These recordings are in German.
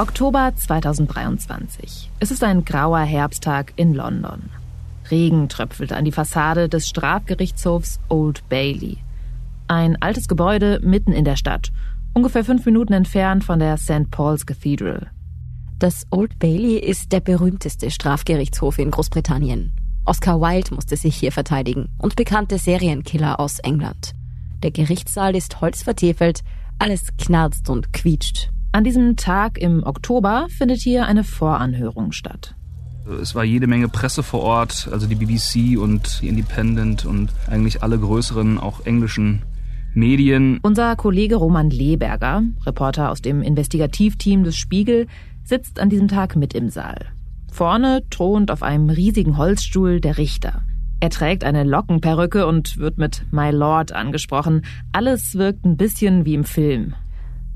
Oktober 2023. Es ist ein grauer Herbsttag in London. Regen tröpfelt an die Fassade des Strafgerichtshofs Old Bailey. Ein altes Gebäude mitten in der Stadt, ungefähr fünf Minuten entfernt von der St. Paul's Cathedral. Das Old Bailey ist der berühmteste Strafgerichtshof in Großbritannien. Oscar Wilde musste sich hier verteidigen und bekannte Serienkiller aus England. Der Gerichtssaal ist holzvertefelt, alles knarzt und quietscht. An diesem Tag im Oktober findet hier eine Voranhörung statt. Es war jede Menge Presse vor Ort, also die BBC und die Independent und eigentlich alle größeren, auch englischen Medien. Unser Kollege Roman Leberger, Reporter aus dem Investigativteam des Spiegel, sitzt an diesem Tag mit im Saal. Vorne thront auf einem riesigen Holzstuhl der Richter. Er trägt eine Lockenperücke und wird mit My Lord angesprochen. Alles wirkt ein bisschen wie im Film.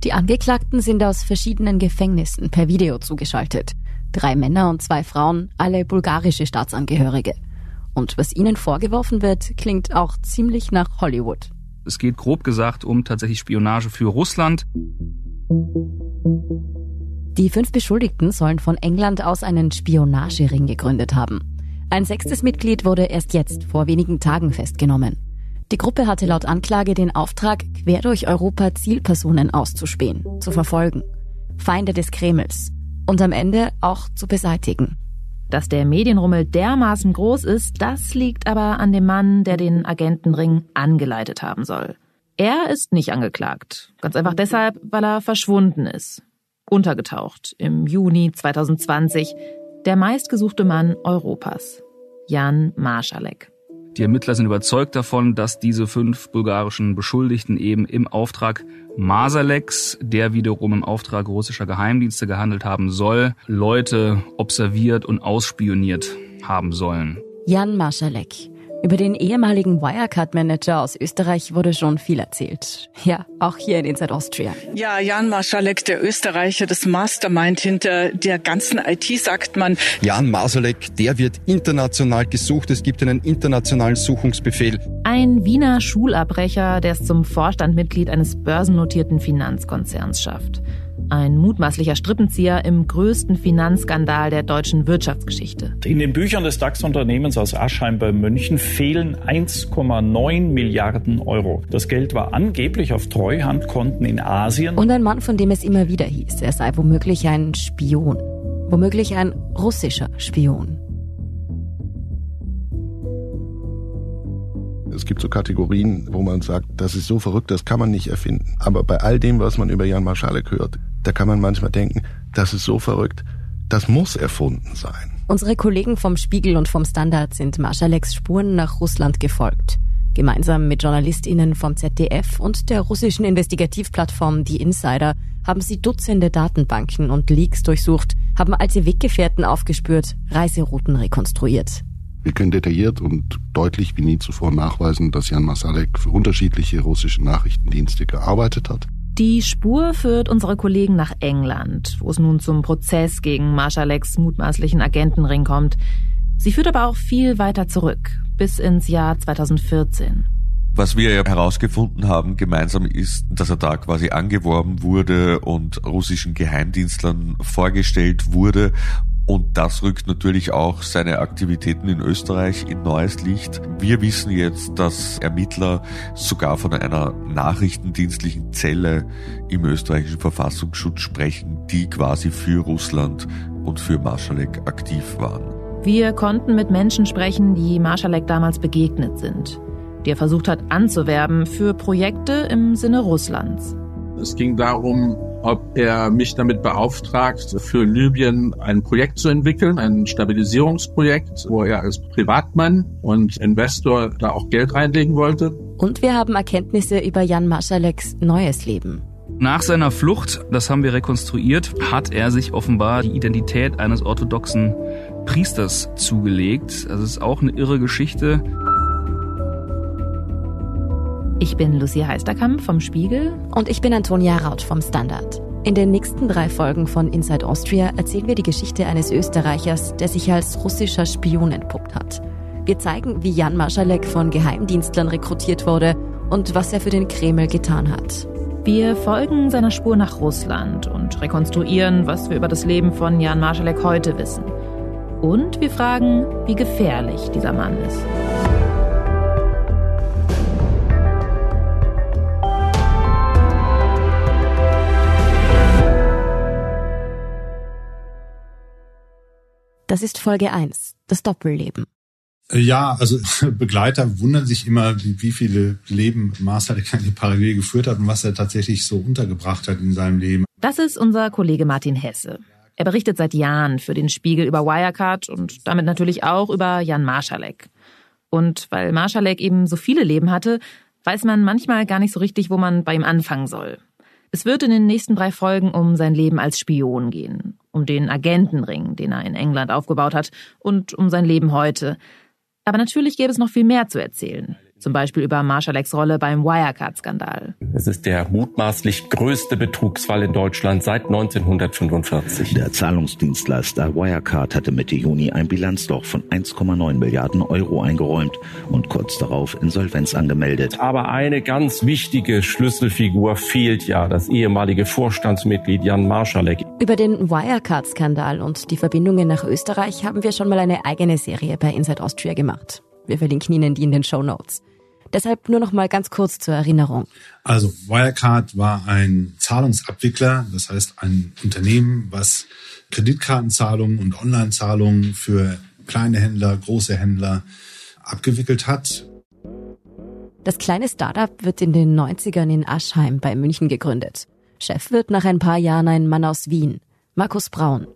Die Angeklagten sind aus verschiedenen Gefängnissen per Video zugeschaltet. Drei Männer und zwei Frauen, alle bulgarische Staatsangehörige. Und was ihnen vorgeworfen wird, klingt auch ziemlich nach Hollywood. Es geht grob gesagt um tatsächlich Spionage für Russland. Die fünf Beschuldigten sollen von England aus einen Spionagering gegründet haben. Ein sechstes Mitglied wurde erst jetzt, vor wenigen Tagen, festgenommen. Die Gruppe hatte laut Anklage den Auftrag, quer durch Europa Zielpersonen auszuspähen, zu verfolgen, Feinde des Kremls und am Ende auch zu beseitigen. Dass der Medienrummel dermaßen groß ist, das liegt aber an dem Mann, der den Agentenring angeleitet haben soll. Er ist nicht angeklagt, ganz einfach deshalb, weil er verschwunden ist. Untergetaucht im Juni 2020, der meistgesuchte Mann Europas, Jan Marschalek. Die Ermittler sind überzeugt davon, dass diese fünf bulgarischen Beschuldigten eben im Auftrag Masaleks, der wiederum im Auftrag russischer Geheimdienste gehandelt haben soll, Leute observiert und ausspioniert haben sollen. Jan Marschalek, über den ehemaligen Wirecard-Manager aus Österreich wurde schon viel erzählt. Ja, auch hier in Inside Austria. Ja, Jan Marschalek, der Österreicher, das Mastermind hinter der ganzen IT, sagt man. Jan Marschalek, der wird international gesucht. Es gibt einen internationalen Suchungsbefehl. Ein Wiener Schulabbrecher, der es zum Vorstandmitglied eines börsennotierten Finanzkonzerns schafft ein mutmaßlicher Strippenzieher im größten Finanzskandal der deutschen Wirtschaftsgeschichte. In den Büchern des DAX-Unternehmens aus Aschheim bei München fehlen 1,9 Milliarden Euro. Das Geld war angeblich auf Treuhandkonten in Asien. Und ein Mann, von dem es immer wieder hieß, er sei womöglich ein Spion. Womöglich ein russischer Spion. Es gibt so Kategorien, wo man sagt, das ist so verrückt, das kann man nicht erfinden. Aber bei all dem, was man über Jan Marschalek hört, da kann man manchmal denken, das ist so verrückt, das muss erfunden sein. Unsere Kollegen vom Spiegel und vom Standard sind Marschaleks Spuren nach Russland gefolgt. Gemeinsam mit JournalistInnen vom ZDF und der russischen Investigativplattform Die Insider haben sie Dutzende Datenbanken und Leaks durchsucht, haben alte Weggefährten aufgespürt, Reiserouten rekonstruiert. Wir können detailliert und deutlich wie nie zuvor nachweisen, dass Jan Masalek für unterschiedliche russische Nachrichtendienste gearbeitet hat. Die Spur führt unsere Kollegen nach England, wo es nun zum Prozess gegen Marschaleks mutmaßlichen Agentenring kommt. Sie führt aber auch viel weiter zurück, bis ins Jahr 2014. Was wir herausgefunden haben gemeinsam ist, dass er da quasi angeworben wurde und russischen Geheimdienstlern vorgestellt wurde und das rückt natürlich auch seine Aktivitäten in Österreich in neues Licht. Wir wissen jetzt, dass Ermittler sogar von einer nachrichtendienstlichen Zelle im österreichischen Verfassungsschutz sprechen, die quasi für Russland und für Marschalek aktiv waren. Wir konnten mit Menschen sprechen, die Marschalek damals begegnet sind, die er versucht hat anzuwerben für Projekte im Sinne Russlands. Es ging darum, ob er mich damit beauftragt, für Libyen ein Projekt zu entwickeln, ein Stabilisierungsprojekt, wo er als Privatmann und Investor da auch Geld reinlegen wollte. Und wir haben Erkenntnisse über Jan Maschaleks neues Leben. Nach seiner Flucht, das haben wir rekonstruiert, hat er sich offenbar die Identität eines orthodoxen Priesters zugelegt. Also es ist auch eine irre Geschichte. Ich bin Lucia Heisterkamp vom Spiegel. Und ich bin Antonia Raut vom Standard. In den nächsten drei Folgen von Inside Austria erzählen wir die Geschichte eines Österreichers, der sich als russischer Spion entpuppt hat. Wir zeigen, wie Jan Marschalek von Geheimdienstlern rekrutiert wurde und was er für den Kreml getan hat. Wir folgen seiner Spur nach Russland und rekonstruieren, was wir über das Leben von Jan Marschalek heute wissen. Und wir fragen, wie gefährlich dieser Mann ist. Das ist Folge 1, das Doppelleben. Ja, also Begleiter wundern sich immer, wie viele Leben Master parallel geführt hat und was er tatsächlich so untergebracht hat in seinem Leben. Das ist unser Kollege Martin Hesse. Er berichtet seit Jahren für den Spiegel über Wirecard und damit natürlich auch über Jan Marschalek. Und weil Marschalek eben so viele Leben hatte, weiß man manchmal gar nicht so richtig, wo man bei ihm anfangen soll. Es wird in den nächsten drei Folgen um sein Leben als Spion gehen um den Agentenring, den er in England aufgebaut hat, und um sein Leben heute. Aber natürlich gäbe es noch viel mehr zu erzählen zum Beispiel über Marschaleks Rolle beim Wirecard-Skandal. Es ist der mutmaßlich größte Betrugsfall in Deutschland seit 1945. Der Zahlungsdienstleister Wirecard hatte Mitte Juni ein Bilanzloch von 1,9 Milliarden Euro eingeräumt und kurz darauf Insolvenz angemeldet. Aber eine ganz wichtige Schlüsselfigur fehlt ja, das ehemalige Vorstandsmitglied Jan Marschalek. Über den Wirecard-Skandal und die Verbindungen nach Österreich haben wir schon mal eine eigene Serie bei Inside Austria gemacht. Wir verlinken Ihnen die in den Show Notes. Deshalb nur noch mal ganz kurz zur Erinnerung. Also Wirecard war ein Zahlungsabwickler, das heißt ein Unternehmen, was Kreditkartenzahlungen und Online-Zahlungen für kleine Händler, große Händler abgewickelt hat. Das kleine Startup wird in den 90ern in Aschheim bei München gegründet. Chef wird nach ein paar Jahren ein Mann aus Wien, Markus Braun.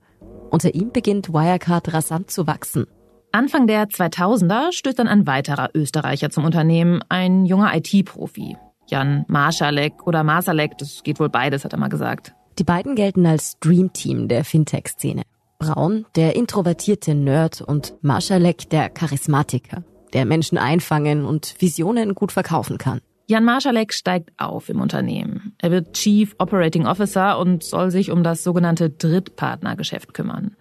Unter ihm beginnt Wirecard rasant zu wachsen. Anfang der 2000er stößt dann ein weiterer Österreicher zum Unternehmen, ein junger IT-Profi. Jan Marschalek oder Marsalek, das geht wohl beides, hat er mal gesagt. Die beiden gelten als Dream Team der Fintech-Szene. Braun, der introvertierte Nerd und Marschalek, der Charismatiker, der Menschen einfangen und Visionen gut verkaufen kann. Jan Marschalek steigt auf im Unternehmen. Er wird Chief Operating Officer und soll sich um das sogenannte Drittpartnergeschäft kümmern.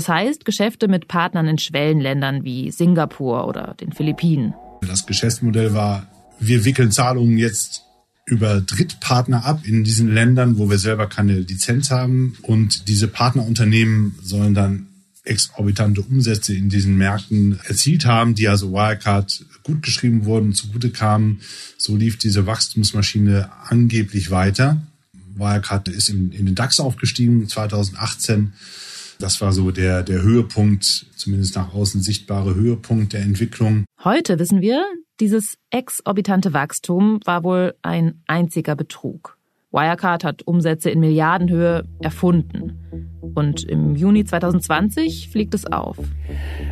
Das heißt Geschäfte mit Partnern in Schwellenländern wie Singapur oder den Philippinen. Das Geschäftsmodell war, wir wickeln Zahlungen jetzt über Drittpartner ab in diesen Ländern, wo wir selber keine Lizenz haben. Und diese Partnerunternehmen sollen dann exorbitante Umsätze in diesen Märkten erzielt haben, die also Wirecard gut geschrieben wurden, zugute kamen. So lief diese Wachstumsmaschine angeblich weiter. Wirecard ist in, in den DAX aufgestiegen 2018 das war so der, der Höhepunkt, zumindest nach außen sichtbare Höhepunkt der Entwicklung. Heute wissen wir, dieses exorbitante Wachstum war wohl ein einziger Betrug. Wirecard hat Umsätze in Milliardenhöhe erfunden. Und im Juni 2020 fliegt es auf.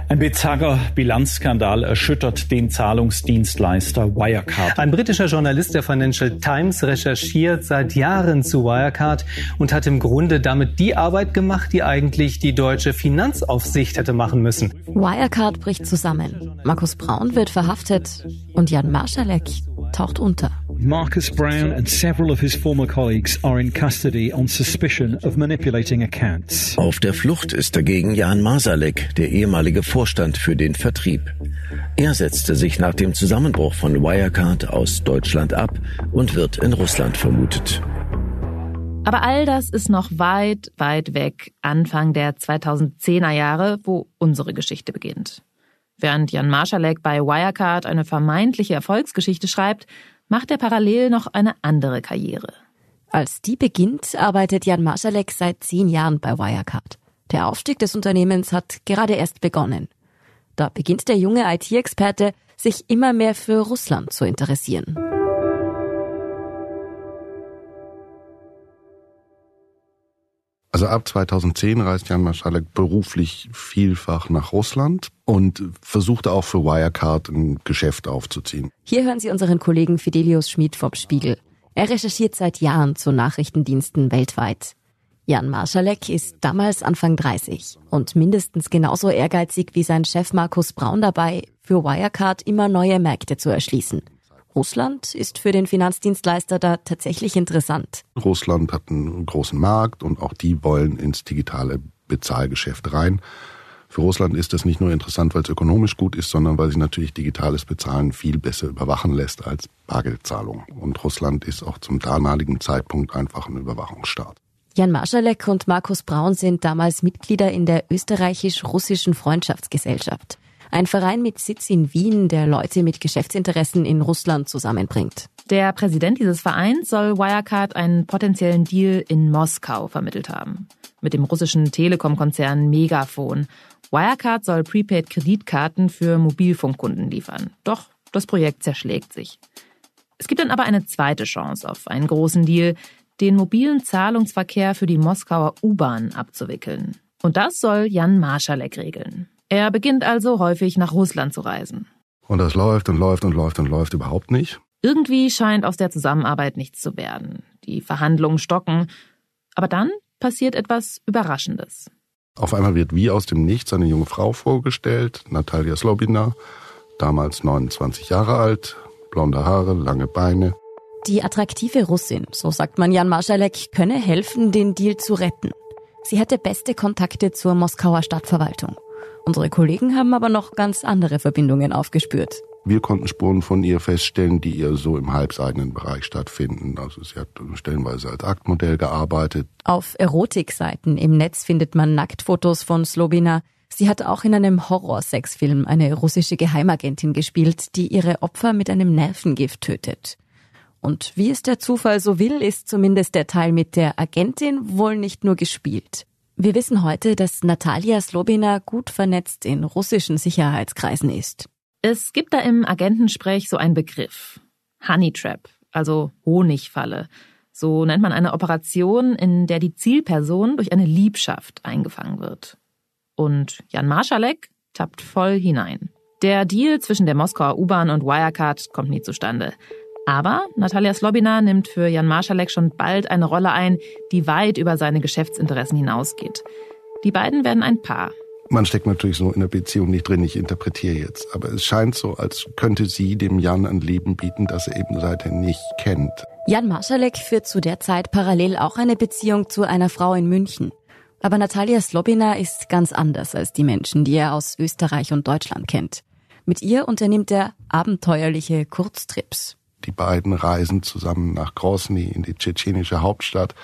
Ein bizarrer Bilanzskandal erschüttert den Zahlungsdienstleister Wirecard. Ein britischer Journalist der Financial Times recherchiert seit Jahren zu Wirecard und hat im Grunde damit die Arbeit gemacht, die eigentlich die deutsche Finanzaufsicht hätte machen müssen. Wirecard bricht zusammen. Markus Braun wird verhaftet und Jan Marschalek taucht unter. Marcus Brown and several of his former colleagues are in custody on suspicion of manipulating accounts. Auf der Flucht ist dagegen Jan Masalek, der ehemalige Vorstand für den Vertrieb. Er setzte sich nach dem Zusammenbruch von Wirecard aus Deutschland ab und wird in Russland vermutet. Aber all das ist noch weit, weit weg, Anfang der 2010er Jahre, wo unsere Geschichte beginnt. Während Jan Marschalek bei Wirecard eine vermeintliche Erfolgsgeschichte schreibt, macht er parallel noch eine andere Karriere. Als die beginnt, arbeitet Jan Marschalek seit zehn Jahren bei Wirecard. Der Aufstieg des Unternehmens hat gerade erst begonnen. Da beginnt der junge IT-Experte, sich immer mehr für Russland zu interessieren. Also ab 2010 reist Jan Marschalek beruflich vielfach nach Russland und versuchte auch für Wirecard ein Geschäft aufzuziehen. Hier hören Sie unseren Kollegen Fidelius Schmid vom Spiegel. Er recherchiert seit Jahren zu Nachrichtendiensten weltweit. Jan Marschalek ist damals Anfang 30 und mindestens genauso ehrgeizig wie sein Chef Markus Braun dabei, für Wirecard immer neue Märkte zu erschließen. Russland ist für den Finanzdienstleister da tatsächlich interessant. Russland hat einen großen Markt und auch die wollen ins digitale Bezahlgeschäft rein. Für Russland ist das nicht nur interessant, weil es ökonomisch gut ist, sondern weil sich natürlich digitales Bezahlen viel besser überwachen lässt als Bargeldzahlung. Und Russland ist auch zum damaligen Zeitpunkt einfach ein Überwachungsstaat. Jan Marschalek und Markus Braun sind damals Mitglieder in der österreichisch-russischen Freundschaftsgesellschaft. Ein Verein mit Sitz in Wien, der Leute mit Geschäftsinteressen in Russland zusammenbringt. Der Präsident dieses Vereins soll Wirecard einen potenziellen Deal in Moskau vermittelt haben. Mit dem russischen Telekom-Konzern Megafon. Wirecard soll Prepaid-Kreditkarten für Mobilfunkkunden liefern. Doch das Projekt zerschlägt sich. Es gibt dann aber eine zweite Chance auf einen großen Deal, den mobilen Zahlungsverkehr für die Moskauer U-Bahn abzuwickeln. Und das soll Jan Marschalek regeln. Er beginnt also häufig nach Russland zu reisen. Und das läuft und läuft und läuft und läuft überhaupt nicht. Irgendwie scheint aus der Zusammenarbeit nichts zu werden. Die Verhandlungen stocken. Aber dann passiert etwas Überraschendes. Auf einmal wird wie aus dem Nichts eine junge Frau vorgestellt, Natalia Slobina, damals 29 Jahre alt, blonde Haare, lange Beine. Die attraktive Russin, so sagt man Jan Marschalek, könne helfen, den Deal zu retten. Sie hätte beste Kontakte zur Moskauer Stadtverwaltung. Unsere Kollegen haben aber noch ganz andere Verbindungen aufgespürt. Wir konnten Spuren von ihr feststellen, die ihr so im halbseidenen Bereich stattfinden. Also sie hat stellenweise als Aktmodell gearbeitet. Auf Erotikseiten im Netz findet man Nacktfotos von Slobina. Sie hat auch in einem Horrorsexfilm eine russische Geheimagentin gespielt, die ihre Opfer mit einem Nervengift tötet. Und wie es der Zufall so will, ist zumindest der Teil mit der Agentin wohl nicht nur gespielt. Wir wissen heute, dass Natalia Slobina gut vernetzt in russischen Sicherheitskreisen ist. Es gibt da im Agentensprech so einen Begriff. Honey Trap, also Honigfalle. So nennt man eine Operation, in der die Zielperson durch eine Liebschaft eingefangen wird. Und Jan Marschalek tappt voll hinein. Der Deal zwischen der Moskauer U-Bahn und Wirecard kommt nie zustande. Aber Natalia Slobina nimmt für Jan Marschalek schon bald eine Rolle ein, die weit über seine Geschäftsinteressen hinausgeht. Die beiden werden ein Paar. Man steckt natürlich so in der Beziehung nicht drin, ich interpretiere jetzt. Aber es scheint so, als könnte sie dem Jan ein Leben bieten, das er eben seither nicht kennt. Jan Marschalek führt zu der Zeit parallel auch eine Beziehung zu einer Frau in München. Aber Natalia Slobina ist ganz anders als die Menschen, die er aus Österreich und Deutschland kennt. Mit ihr unternimmt er abenteuerliche Kurztrips. Die beiden reisen zusammen nach Grosny in die tschetschenische Hauptstadt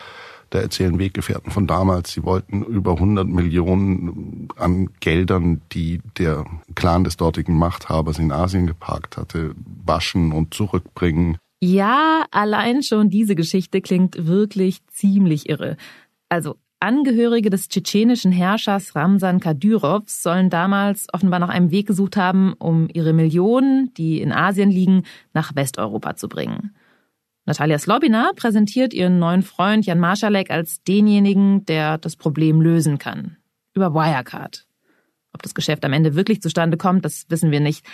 da erzählen Weggefährten von damals, sie wollten über 100 Millionen an Geldern, die der Clan des dortigen Machthabers in Asien geparkt hatte, waschen und zurückbringen. Ja, allein schon diese Geschichte klingt wirklich ziemlich irre. Also Angehörige des tschetschenischen Herrschers Ramsan Kadyrov sollen damals offenbar nach einem Weg gesucht haben, um ihre Millionen, die in Asien liegen, nach Westeuropa zu bringen. Natalia Slobina präsentiert ihren neuen Freund Jan Marschalek als denjenigen, der das Problem lösen kann. Über Wirecard. Ob das Geschäft am Ende wirklich zustande kommt, das wissen wir nicht.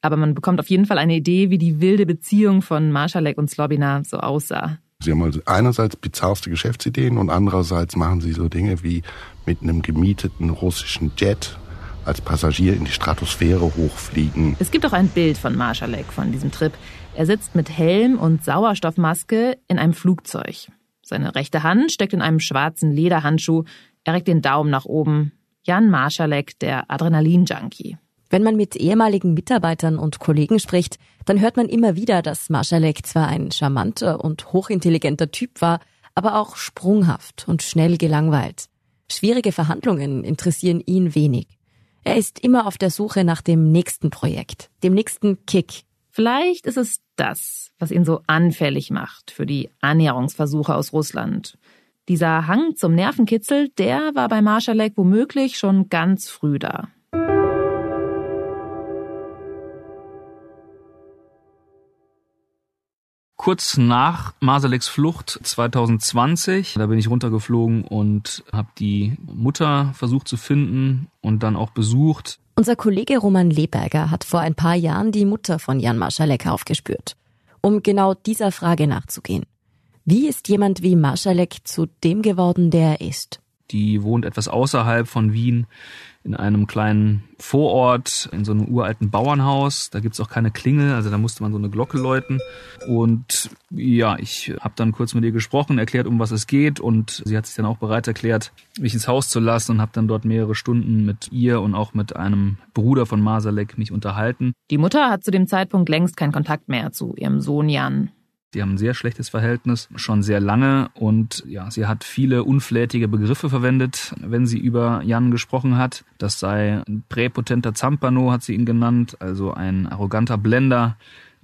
Aber man bekommt auf jeden Fall eine Idee, wie die wilde Beziehung von Marschalek und Slobina so aussah. Sie haben also einerseits bizarrste Geschäftsideen und andererseits machen sie so Dinge wie mit einem gemieteten russischen Jet als Passagier in die Stratosphäre hochfliegen. Es gibt auch ein Bild von Marschalek von diesem Trip. Er sitzt mit Helm und Sauerstoffmaske in einem Flugzeug. Seine rechte Hand steckt in einem schwarzen Lederhandschuh. Er reckt den Daumen nach oben. Jan Marschalek, der Adrenalin-Junkie. Wenn man mit ehemaligen Mitarbeitern und Kollegen spricht, dann hört man immer wieder, dass Marschalek zwar ein charmanter und hochintelligenter Typ war, aber auch sprunghaft und schnell gelangweilt. Schwierige Verhandlungen interessieren ihn wenig. Er ist immer auf der Suche nach dem nächsten Projekt, dem nächsten Kick, Vielleicht ist es das, was ihn so anfällig macht für die Annäherungsversuche aus Russland. Dieser Hang zum Nervenkitzel, der war bei Marschalek womöglich schon ganz früh da. Kurz nach Masaleks Flucht 2020, da bin ich runtergeflogen und habe die Mutter versucht zu finden und dann auch besucht. Unser Kollege Roman Leberger hat vor ein paar Jahren die Mutter von Jan Marschalek aufgespürt, um genau dieser Frage nachzugehen. Wie ist jemand wie Marschalek zu dem geworden, der er ist? Die wohnt etwas außerhalb von Wien in einem kleinen Vorort, in so einem uralten Bauernhaus. Da gibt's auch keine Klingel, also da musste man so eine Glocke läuten. Und ja, ich habe dann kurz mit ihr gesprochen, erklärt, um was es geht. Und sie hat sich dann auch bereit erklärt, mich ins Haus zu lassen und habe dann dort mehrere Stunden mit ihr und auch mit einem Bruder von Masalek mich unterhalten. Die Mutter hat zu dem Zeitpunkt längst keinen Kontakt mehr zu ihrem Sohn Jan. Die haben ein sehr schlechtes Verhältnis, schon sehr lange. Und ja, sie hat viele unflätige Begriffe verwendet, wenn sie über Jan gesprochen hat. Das sei ein präpotenter Zampano, hat sie ihn genannt, also ein arroganter Blender,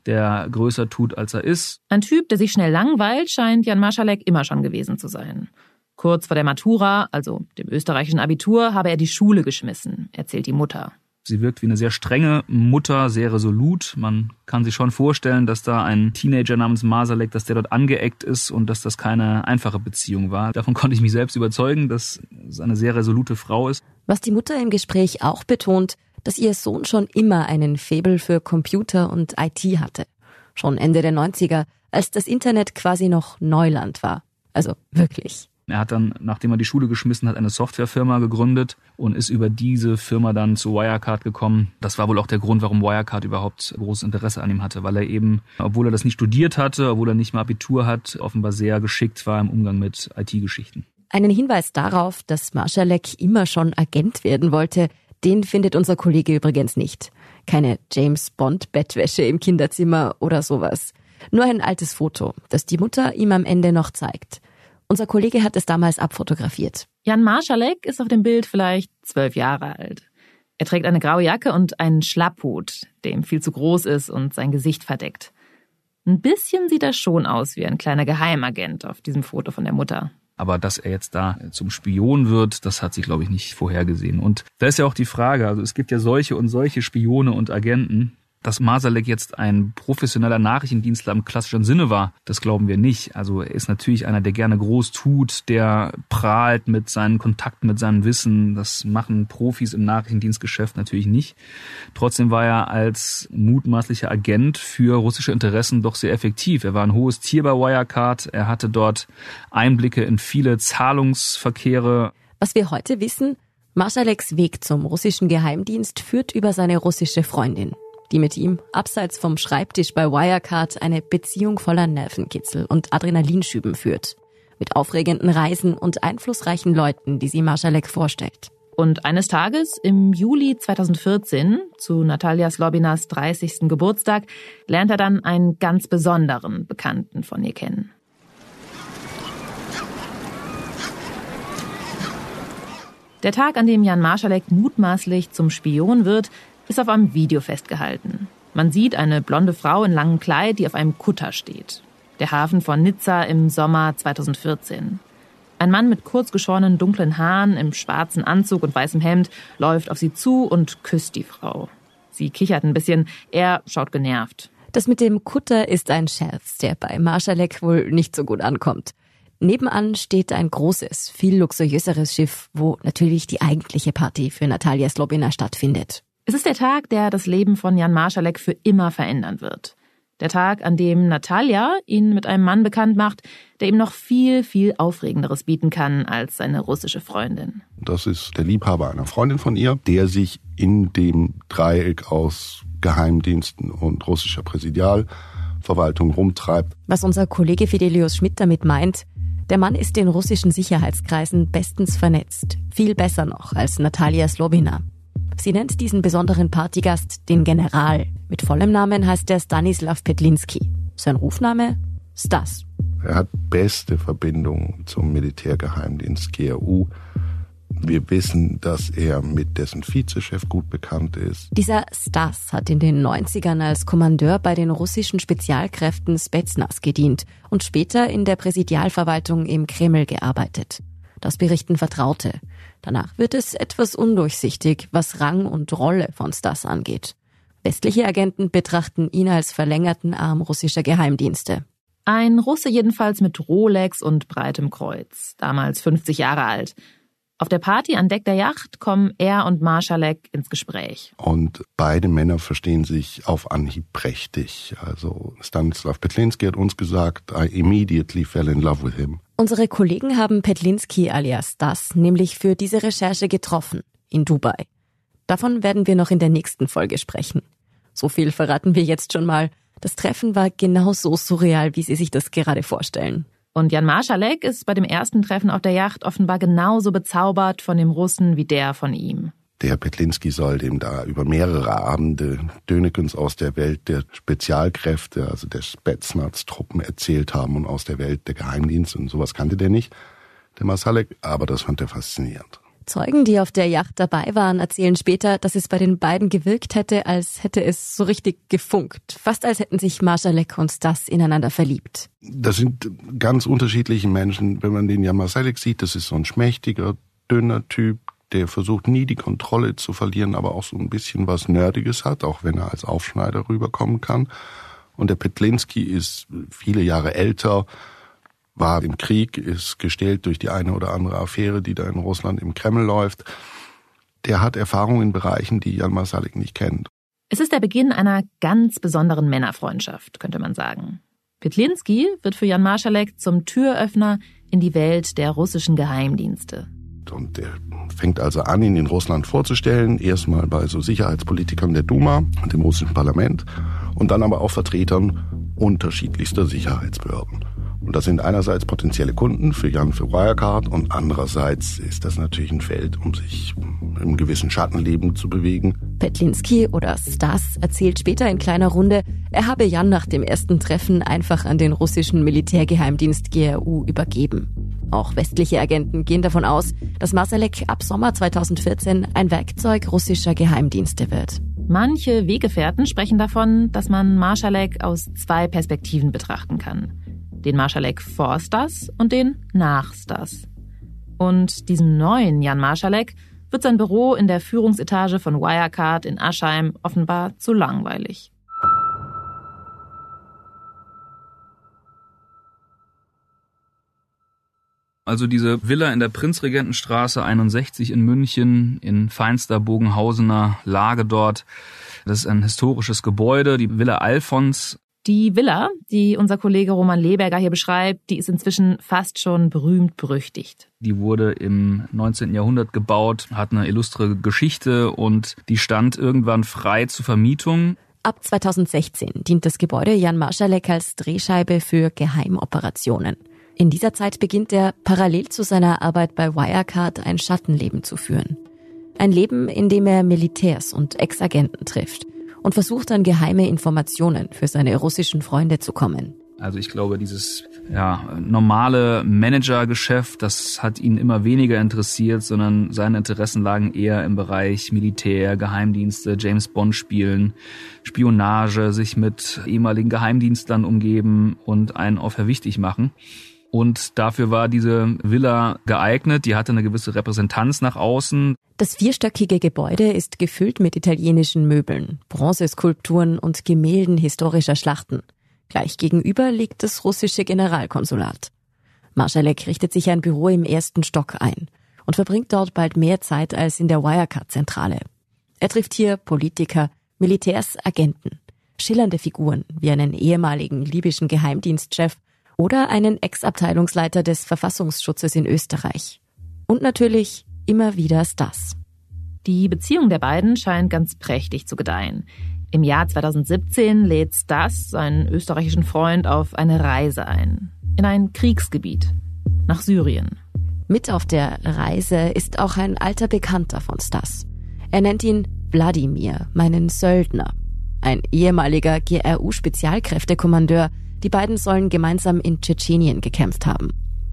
der größer tut, als er ist. Ein Typ, der sich schnell langweilt, scheint Jan Marschalek immer schon gewesen zu sein. Kurz vor der Matura, also dem österreichischen Abitur, habe er die Schule geschmissen, erzählt die Mutter. Sie wirkt wie eine sehr strenge Mutter, sehr resolut. Man kann sich schon vorstellen, dass da ein Teenager namens Masalek, dass der dort angeeckt ist und dass das keine einfache Beziehung war. Davon konnte ich mich selbst überzeugen, dass es eine sehr resolute Frau ist. Was die Mutter im Gespräch auch betont, dass ihr Sohn schon immer einen Faible für Computer und IT hatte. Schon Ende der 90er, als das Internet quasi noch Neuland war. Also wirklich. Er hat dann, nachdem er die Schule geschmissen hat, eine Softwarefirma gegründet und ist über diese Firma dann zu Wirecard gekommen. Das war wohl auch der Grund, warum Wirecard überhaupt großes Interesse an ihm hatte, weil er eben, obwohl er das nicht studiert hatte, obwohl er nicht mal Abitur hat, offenbar sehr geschickt war im Umgang mit IT-Geschichten. Einen Hinweis darauf, dass Marschalek immer schon Agent werden wollte, den findet unser Kollege übrigens nicht. Keine James Bond Bettwäsche im Kinderzimmer oder sowas. Nur ein altes Foto, das die Mutter ihm am Ende noch zeigt. Unser Kollege hat es damals abfotografiert. Jan Marschalek ist auf dem Bild vielleicht zwölf Jahre alt. Er trägt eine graue Jacke und einen Schlapphut, der ihm viel zu groß ist und sein Gesicht verdeckt. Ein bisschen sieht er schon aus wie ein kleiner Geheimagent auf diesem Foto von der Mutter. Aber dass er jetzt da zum Spion wird, das hat sich, glaube ich, nicht vorhergesehen. Und da ist ja auch die Frage, also es gibt ja solche und solche Spione und Agenten dass Masalek jetzt ein professioneller Nachrichtendienstler im klassischen Sinne war, das glauben wir nicht. Also er ist natürlich einer, der gerne groß tut, der prahlt mit seinen Kontakten, mit seinem Wissen. Das machen Profis im Nachrichtendienstgeschäft natürlich nicht. Trotzdem war er als mutmaßlicher Agent für russische Interessen doch sehr effektiv. Er war ein hohes Tier bei Wirecard. Er hatte dort Einblicke in viele Zahlungsverkehre. Was wir heute wissen, Marschaleks Weg zum russischen Geheimdienst führt über seine russische Freundin die mit ihm abseits vom Schreibtisch bei Wirecard eine Beziehung voller Nervenkitzel und Adrenalinschüben führt. Mit aufregenden Reisen und einflussreichen Leuten, die sie Marschalek vorstellt. Und eines Tages im Juli 2014, zu Natalia Slobinas 30. Geburtstag, lernt er dann einen ganz besonderen Bekannten von ihr kennen. Der Tag, an dem Jan Marschalek mutmaßlich zum Spion wird, ist auf einem Video festgehalten. Man sieht eine blonde Frau in langem Kleid, die auf einem Kutter steht. Der Hafen von Nizza im Sommer 2014. Ein Mann mit kurz geschorenen dunklen Haaren im schwarzen Anzug und weißem Hemd läuft auf sie zu und küsst die Frau. Sie kichert ein bisschen, er schaut genervt. Das mit dem Kutter ist ein Scherz, der bei Marschalek wohl nicht so gut ankommt. Nebenan steht ein großes, viel luxuriöseres Schiff, wo natürlich die eigentliche Party für Natalia Slobina stattfindet. Es ist der Tag, der das Leben von Jan Marschalek für immer verändern wird. Der Tag, an dem Natalia ihn mit einem Mann bekannt macht, der ihm noch viel, viel Aufregenderes bieten kann als seine russische Freundin. Das ist der Liebhaber einer Freundin von ihr, der sich in dem Dreieck aus Geheimdiensten und russischer Präsidialverwaltung rumtreibt. Was unser Kollege Fidelius Schmidt damit meint, der Mann ist in russischen Sicherheitskreisen bestens vernetzt. Viel besser noch als Natalia Slobina. Sie nennt diesen besonderen Partygast den General. Mit vollem Namen heißt er Stanislav Petlinski. Sein Rufname? Stas. Er hat beste Verbindungen zum Militärgeheimdienst GRU. Wir wissen, dass er mit dessen Vizechef gut bekannt ist. Dieser Stas hat in den 90ern als Kommandeur bei den russischen Spezialkräften Spetsnaz gedient und später in der Präsidialverwaltung im Kreml gearbeitet. Das berichten Vertraute. Danach wird es etwas undurchsichtig, was Rang und Rolle von Stas angeht. Westliche Agenten betrachten ihn als verlängerten Arm russischer Geheimdienste. Ein Russe jedenfalls mit Rolex und breitem Kreuz, damals 50 Jahre alt. Auf der Party an Deck der Yacht kommen er und Marschalek ins Gespräch. Und beide Männer verstehen sich auf Anhieb prächtig. Also Stanislav Petlinski hat uns gesagt, I immediately fell in love with him. Unsere Kollegen haben Petlinski alias Das nämlich für diese Recherche getroffen in Dubai. Davon werden wir noch in der nächsten Folge sprechen. So viel verraten wir jetzt schon mal. Das Treffen war genauso surreal, wie Sie sich das gerade vorstellen. Und Jan Marschalek ist bei dem ersten Treffen auf der Yacht offenbar genauso bezaubert von dem Russen wie der von ihm. Der Herr Petlinski soll dem da über mehrere Abende Dönekens aus der Welt der Spezialkräfte, also der Spetsnaz-Truppen erzählt haben und aus der Welt der Geheimdienste und sowas kannte der nicht, der Masalek, aber das fand er faszinierend. Zeugen, die auf der Yacht dabei waren, erzählen später, dass es bei den beiden gewirkt hätte, als hätte es so richtig gefunkt. Fast als hätten sich Marschalek und Stas ineinander verliebt. Das sind ganz unterschiedliche Menschen. Wenn man den Jan Masalek sieht, das ist so ein schmächtiger, dünner Typ, der versucht nie die Kontrolle zu verlieren, aber auch so ein bisschen was Nerdiges hat, auch wenn er als Aufschneider rüberkommen kann. Und der Petlinski ist viele Jahre älter, war im Krieg, ist gestellt durch die eine oder andere Affäre, die da in Russland im Kreml läuft. Der hat Erfahrung in Bereichen, die Jan Masalik nicht kennt. Es ist der Beginn einer ganz besonderen Männerfreundschaft, könnte man sagen. Petlinski wird für Jan Marschalek zum Türöffner in die Welt der russischen Geheimdienste. Und der fängt also an, ihn in Russland vorzustellen, erstmal bei so Sicherheitspolitikern der Duma und dem russischen Parlament und dann aber auch Vertretern unterschiedlichster Sicherheitsbehörden. Und das sind einerseits potenzielle Kunden für Jan für Wirecard und andererseits ist das natürlich ein Feld, um sich im gewissen Schattenleben zu bewegen. Petlinski oder Stas erzählt später in kleiner Runde, er habe Jan nach dem ersten Treffen einfach an den russischen Militärgeheimdienst GRU übergeben. Auch westliche Agenten gehen davon aus, dass Masalek ab Sommer 2014 ein Werkzeug russischer Geheimdienste wird. Manche Weggefährten sprechen davon, dass man Marschalek aus zwei Perspektiven betrachten kann. Den Marschalek vor Stas und den nach Stas. Und diesem neuen Jan Marschalek wird sein Büro in der Führungsetage von Wirecard in Aschheim offenbar zu langweilig. Also diese Villa in der Prinzregentenstraße 61 in München, in feinster Bogenhausener Lage dort. Das ist ein historisches Gebäude, die Villa Alfons. Die Villa, die unser Kollege Roman Leberger hier beschreibt, die ist inzwischen fast schon berühmt berüchtigt. Die wurde im 19. Jahrhundert gebaut, hat eine illustre Geschichte und die stand irgendwann frei zur Vermietung. Ab 2016 dient das Gebäude Jan Marschalek als Drehscheibe für Geheimoperationen. In dieser Zeit beginnt er parallel zu seiner Arbeit bei Wirecard ein Schattenleben zu führen. Ein Leben, in dem er Militärs und Ex-Agenten trifft und versucht an geheime Informationen für seine russischen Freunde zu kommen. Also ich glaube, dieses ja, normale Managergeschäft, das hat ihn immer weniger interessiert, sondern seine Interessen lagen eher im Bereich Militär, Geheimdienste, James Bond spielen, Spionage, sich mit ehemaligen Geheimdienstlern umgeben und einen auf wichtig machen. Und dafür war diese Villa geeignet. Die hatte eine gewisse Repräsentanz nach außen. Das vierstöckige Gebäude ist gefüllt mit italienischen Möbeln, Bronzeskulpturen und Gemälden historischer Schlachten. Gleich gegenüber liegt das russische Generalkonsulat. Marschalek richtet sich ein Büro im ersten Stock ein und verbringt dort bald mehr Zeit als in der Wirecard-Zentrale. Er trifft hier Politiker, Militärs, Agenten, schillernde Figuren wie einen ehemaligen libyschen Geheimdienstchef oder einen Ex-Abteilungsleiter des Verfassungsschutzes in Österreich. Und natürlich immer wieder Stas. Die Beziehung der beiden scheint ganz prächtig zu gedeihen. Im Jahr 2017 lädt Stas seinen österreichischen Freund auf eine Reise ein. In ein Kriegsgebiet. Nach Syrien. Mit auf der Reise ist auch ein alter Bekannter von Stas. Er nennt ihn Wladimir, meinen Söldner. Ein ehemaliger GRU-Spezialkräftekommandeur, die beiden sollen gemeinsam in Tschetschenien gekämpft haben.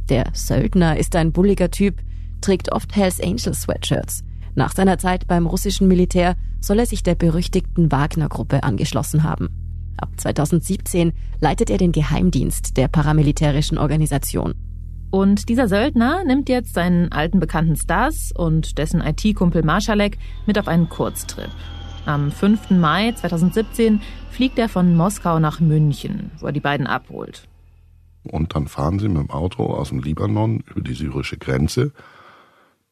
Der Söldner ist ein bulliger Typ, trägt oft Hells Angels Sweatshirts. Nach seiner Zeit beim russischen Militär soll er sich der berüchtigten Wagner-Gruppe angeschlossen haben. Ab 2017 leitet er den Geheimdienst der paramilitärischen Organisation. Und dieser Söldner nimmt jetzt seinen alten Bekannten Stas und dessen IT-Kumpel Marschalek mit auf einen Kurztrip. Am 5. Mai 2017 fliegt er von Moskau nach München, wo er die beiden abholt. Und dann fahren sie mit dem Auto aus dem Libanon über die syrische Grenze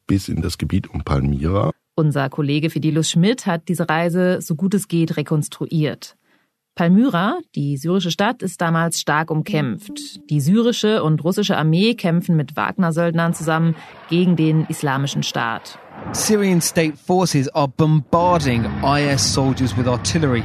bis in das Gebiet um Palmyra. Unser Kollege Fidilus Schmidt hat diese Reise so gut es geht rekonstruiert. Palmyra, die syrische Stadt, ist damals stark umkämpft. Die syrische und russische Armee kämpfen mit Wagner-Söldnern zusammen gegen den islamischen Staat. Syrian state forces are bombarding IS soldiers with artillery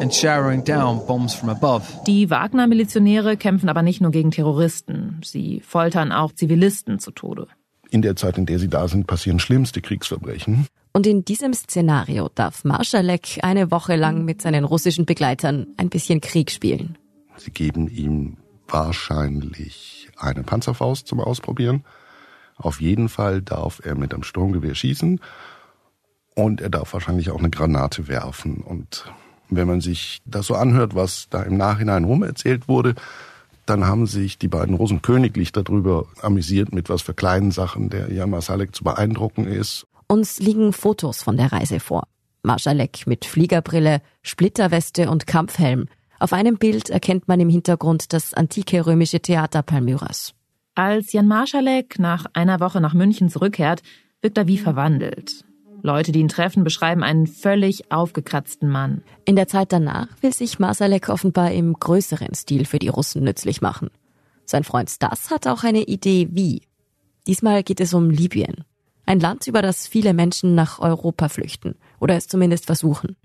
and showering down bombs from above. Die Wagner-Milizionäre kämpfen aber nicht nur gegen Terroristen, sie foltern auch Zivilisten zu Tode. In der Zeit, in der sie da sind, passieren schlimmste Kriegsverbrechen. Und in diesem Szenario darf Marschalek eine Woche lang mit seinen russischen Begleitern ein bisschen Krieg spielen. Sie geben ihm wahrscheinlich eine Panzerfaust zum Ausprobieren. Auf jeden Fall darf er mit einem Sturmgewehr schießen und er darf wahrscheinlich auch eine Granate werfen. Und wenn man sich das so anhört, was da im Nachhinein rumerzählt wurde, dann haben sich die beiden Russen königlich darüber amüsiert, mit was für kleinen Sachen der Jan Masalek zu beeindrucken ist. Uns liegen Fotos von der Reise vor. Marschalek mit Fliegerbrille, Splitterweste und Kampfhelm. Auf einem Bild erkennt man im Hintergrund das antike römische Theater Palmyras. Als Jan Marschalek nach einer Woche nach München zurückkehrt, wirkt er wie verwandelt. Leute, die ihn treffen, beschreiben einen völlig aufgekratzten Mann. In der Zeit danach will sich Marsalek offenbar im größeren Stil für die Russen nützlich machen. Sein Freund Stas hat auch eine Idee, wie. Diesmal geht es um Libyen. Ein Land, über das viele Menschen nach Europa flüchten oder es zumindest versuchen.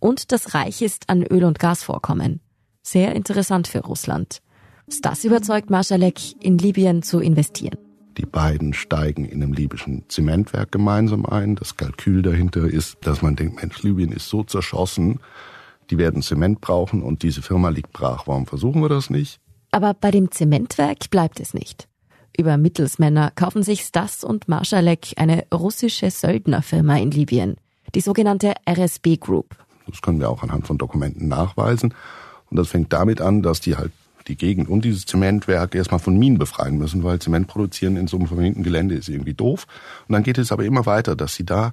Und das reich ist an Öl- und Gasvorkommen. Sehr interessant für Russland. Stas überzeugt Marschalek, in Libyen zu investieren. Die beiden steigen in einem libyschen Zementwerk gemeinsam ein. Das Kalkül dahinter ist, dass man denkt, Mensch, Libyen ist so zerschossen, die werden Zement brauchen und diese Firma liegt brach. Warum versuchen wir das nicht? Aber bei dem Zementwerk bleibt es nicht. Über Mittelsmänner kaufen sich Stas und Marschalek eine russische Söldnerfirma in Libyen, die sogenannte RSB Group. Das können wir auch anhand von Dokumenten nachweisen. Und das fängt damit an, dass die halt die Gegend und dieses Zementwerk erstmal von Minen befreien müssen, weil Zement produzieren in so einem verminten Gelände ist irgendwie doof. Und dann geht es aber immer weiter, dass sie da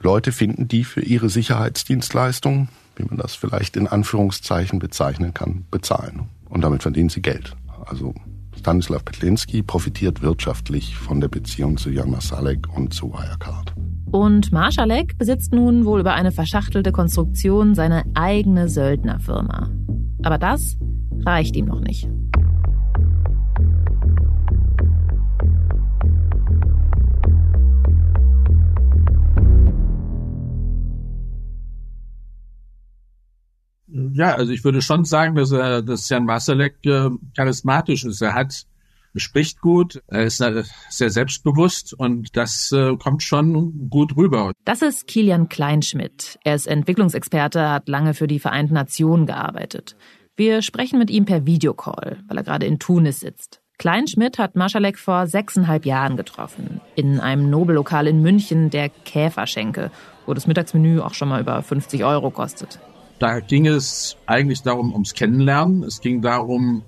Leute finden, die für ihre Sicherheitsdienstleistungen, wie man das vielleicht in Anführungszeichen bezeichnen kann, bezahlen. Und damit verdienen sie Geld. Also Stanislav Petlinski profitiert wirtschaftlich von der Beziehung zu Jan Masalek und zu Wirecard. Und Marschalek besitzt nun wohl über eine verschachtelte Konstruktion seine eigene Söldnerfirma. Aber das reicht ihm noch nicht. Ja, also ich würde schon sagen, dass er, dass Jan Wasilek äh, charismatisch ist. Er hat spricht gut, er ist sehr selbstbewusst und das äh, kommt schon gut rüber. Das ist Kilian Kleinschmidt. Er ist Entwicklungsexperte, hat lange für die Vereinten Nationen gearbeitet. Wir sprechen mit ihm per Videocall, weil er gerade in Tunis sitzt. Kleinschmidt hat Marschalek vor sechseinhalb Jahren getroffen. In einem Nobellokal in München, der Käferschenke, wo das Mittagsmenü auch schon mal über 50 Euro kostet. Da ging es eigentlich darum, ums Kennenlernen. Es ging darum,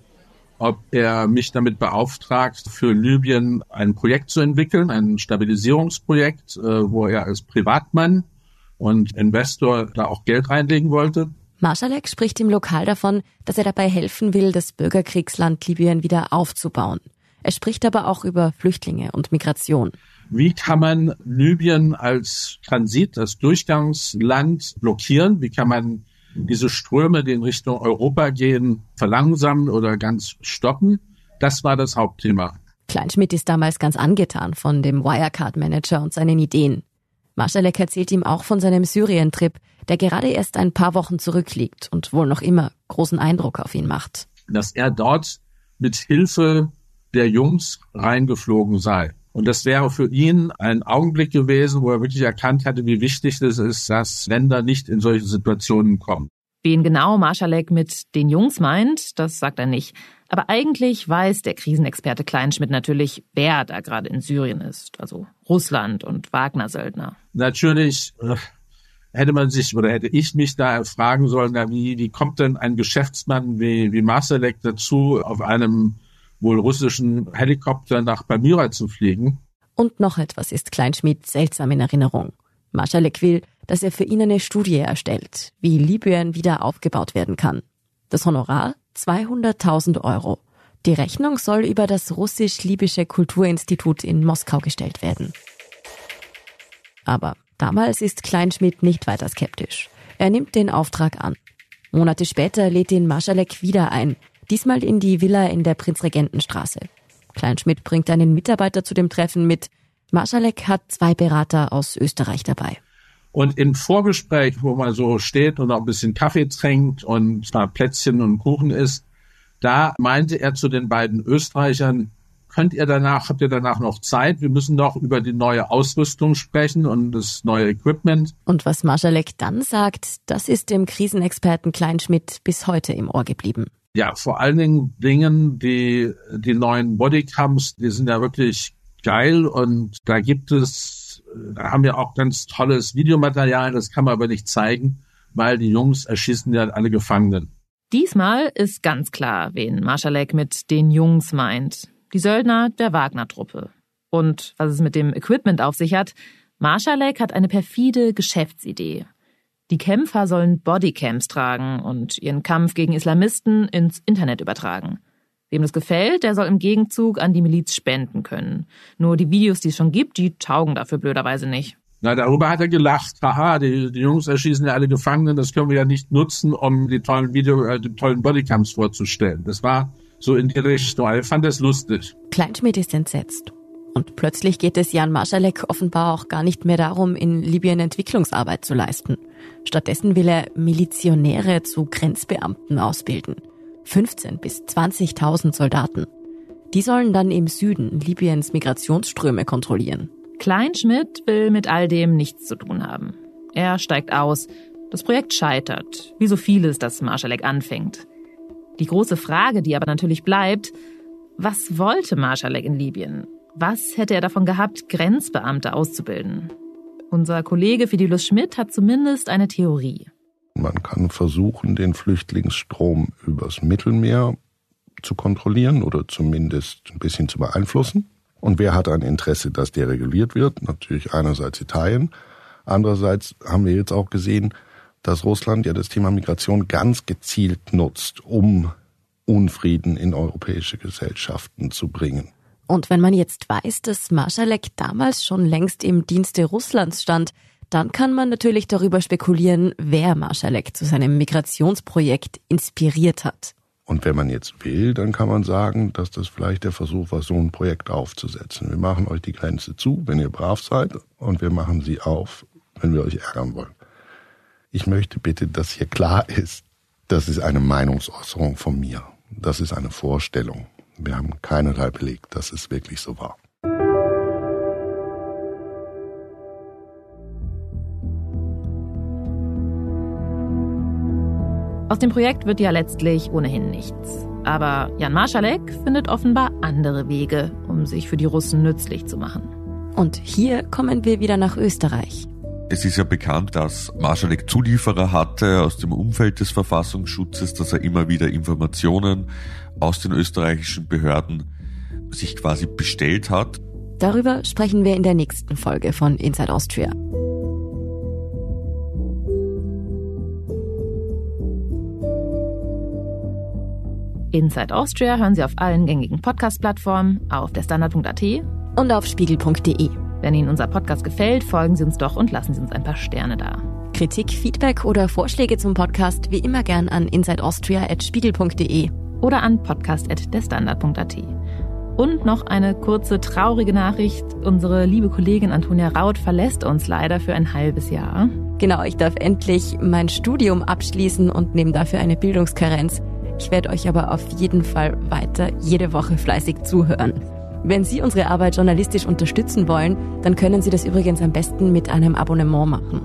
ob er mich damit beauftragt, für Libyen ein Projekt zu entwickeln, ein Stabilisierungsprojekt, äh, wo er als Privatmann und Investor da auch Geld reinlegen wollte. Marschalek spricht im Lokal davon, dass er dabei helfen will, das Bürgerkriegsland Libyen wieder aufzubauen. Er spricht aber auch über Flüchtlinge und Migration. Wie kann man Libyen als Transit, als Durchgangsland blockieren? Wie kann man diese Ströme, die in Richtung Europa gehen, verlangsamen oder ganz stoppen? Das war das Hauptthema. Kleinschmidt ist damals ganz angetan von dem Wirecard-Manager und seinen Ideen. Marschalek erzählt ihm auch von seinem Syrien-Trip, der gerade erst ein paar Wochen zurückliegt und wohl noch immer großen Eindruck auf ihn macht. Dass er dort mit Hilfe der Jungs reingeflogen sei. Und das wäre für ihn ein Augenblick gewesen, wo er wirklich erkannt hatte, wie wichtig es ist, dass Länder nicht in solche Situationen kommen. Wen genau Marschalek mit den Jungs meint, das sagt er nicht. Aber eigentlich weiß der Krisenexperte Kleinschmidt natürlich, wer da gerade in Syrien ist. Also Russland und Wagner-Söldner. Natürlich äh, hätte man sich oder hätte ich mich da fragen sollen, wie, wie kommt denn ein Geschäftsmann wie, wie Marsalek dazu, auf einem wohl russischen Helikopter nach Palmyra zu fliegen? Und noch etwas ist Kleinschmidt seltsam in Erinnerung. Marschalek will, dass er für ihn eine Studie erstellt, wie Libyen wieder aufgebaut werden kann. Das Honorar 200.000 Euro. Die Rechnung soll über das russisch-libysche Kulturinstitut in Moskau gestellt werden. Aber damals ist Kleinschmidt nicht weiter skeptisch. Er nimmt den Auftrag an. Monate später lädt ihn Marschalek wieder ein, diesmal in die Villa in der Prinzregentenstraße. Kleinschmidt bringt einen Mitarbeiter zu dem Treffen mit. Marschalek hat zwei Berater aus Österreich dabei. Und im Vorgespräch, wo man so steht und auch ein bisschen Kaffee trinkt und ein paar Plätzchen und Kuchen isst, da meinte er zu den beiden Österreichern, könnt ihr danach, habt ihr danach noch Zeit? Wir müssen noch über die neue Ausrüstung sprechen und das neue Equipment. Und was Marschalek dann sagt, das ist dem Krisenexperten Kleinschmidt bis heute im Ohr geblieben. Ja, vor allen Dingen die, die neuen Bodycams, die sind ja wirklich geil und da gibt es, da haben wir auch ganz tolles Videomaterial, das kann man aber nicht zeigen, weil die Jungs erschießen ja alle Gefangenen. Diesmal ist ganz klar, wen Marschalek mit den Jungs meint. Die Söldner der Wagner-Truppe. Und was es mit dem Equipment auf sich hat, Marschalek hat eine perfide Geschäftsidee. Die Kämpfer sollen Bodycams tragen und ihren Kampf gegen Islamisten ins Internet übertragen. Wem das gefällt, der soll im Gegenzug an die Miliz spenden können. Nur die Videos, die es schon gibt, die taugen dafür blöderweise nicht. Na, darüber hat er gelacht. Haha, die, die Jungs erschießen ja alle Gefangenen, das können wir ja nicht nutzen, um die tollen Video, äh, die tollen Bodycams vorzustellen. Das war so in die Richtung. Ich fand das lustig. Kleinschmidt ist entsetzt. Und plötzlich geht es Jan Marschalek offenbar auch gar nicht mehr darum, in Libyen Entwicklungsarbeit zu leisten. Stattdessen will er Milizionäre zu Grenzbeamten ausbilden. 15 bis 20.000 Soldaten. Die sollen dann im Süden Libyens Migrationsströme kontrollieren. Kleinschmidt will mit all dem nichts zu tun haben. Er steigt aus. Das Projekt scheitert, wie so vieles, das Marschalek anfängt. Die große Frage, die aber natürlich bleibt, was wollte Marschalek in Libyen? Was hätte er davon gehabt, Grenzbeamte auszubilden? Unser Kollege Fidilus Schmidt hat zumindest eine Theorie. Man kann versuchen, den Flüchtlingsstrom übers Mittelmeer zu kontrollieren oder zumindest ein bisschen zu beeinflussen. Und wer hat ein Interesse, dass der reguliert wird? Natürlich einerseits Italien. Andererseits haben wir jetzt auch gesehen, dass Russland ja das Thema Migration ganz gezielt nutzt, um Unfrieden in europäische Gesellschaften zu bringen. Und wenn man jetzt weiß, dass Marschalek damals schon längst im Dienste Russlands stand, dann kann man natürlich darüber spekulieren, wer Marschalek zu seinem Migrationsprojekt inspiriert hat. Und wenn man jetzt will, dann kann man sagen, dass das vielleicht der Versuch war, so ein Projekt aufzusetzen. Wir machen euch die Grenze zu, wenn ihr brav seid, und wir machen sie auf, wenn wir euch ärgern wollen. Ich möchte bitte, dass hier klar ist, das ist eine Meinungsäußerung von mir. Das ist eine Vorstellung. Wir haben keinerlei Beleg, dass es wirklich so war. Aus dem Projekt wird ja letztlich ohnehin nichts. Aber Jan Marschalek findet offenbar andere Wege, um sich für die Russen nützlich zu machen. Und hier kommen wir wieder nach Österreich. Es ist ja bekannt, dass Marschalek Zulieferer hatte aus dem Umfeld des Verfassungsschutzes, dass er immer wieder Informationen aus den österreichischen Behörden sich quasi bestellt hat. Darüber sprechen wir in der nächsten Folge von Inside Austria. Inside Austria hören Sie auf allen gängigen Podcast-Plattformen, auf der Standard.at und auf spiegel.de. Wenn Ihnen unser Podcast gefällt, folgen Sie uns doch und lassen Sie uns ein paar Sterne da. Kritik, Feedback oder Vorschläge zum Podcast wie immer gern an insideaustria.spiegel.de oder an podcast.derstandard.at. Und noch eine kurze traurige Nachricht. Unsere liebe Kollegin Antonia Raut verlässt uns leider für ein halbes Jahr. Genau, ich darf endlich mein Studium abschließen und nehme dafür eine Bildungskarenz. Ich werde euch aber auf jeden Fall weiter jede Woche fleißig zuhören. Wenn Sie unsere Arbeit journalistisch unterstützen wollen, dann können Sie das übrigens am besten mit einem Abonnement machen.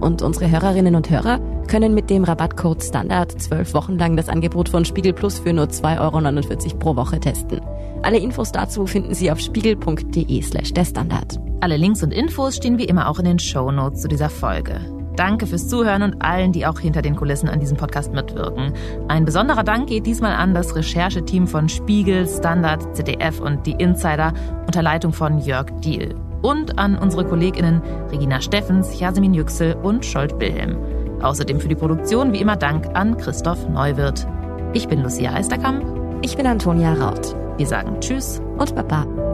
Und unsere Hörerinnen und Hörer können mit dem Rabattcode Standard zwölf Wochen lang das Angebot von Spiegel Plus für nur 2,49 Euro pro Woche testen. Alle Infos dazu finden Sie auf spiegel.de slash der Standard. Alle Links und Infos stehen wie immer auch in den Show Notes zu dieser Folge. Danke fürs Zuhören und allen, die auch hinter den Kulissen an diesem Podcast mitwirken. Ein besonderer Dank geht diesmal an das Rechercheteam von Spiegel, Standard, ZDF und die Insider unter Leitung von Jörg Diehl. Und an unsere KollegInnen Regina Steffens, Jasmin Yüksel und Scholt Wilhelm. Außerdem für die Produktion wie immer Dank an Christoph Neuwirth. Ich bin Lucia Eisterkamp. Ich bin Antonia Raut. Wir sagen Tschüss und Baba.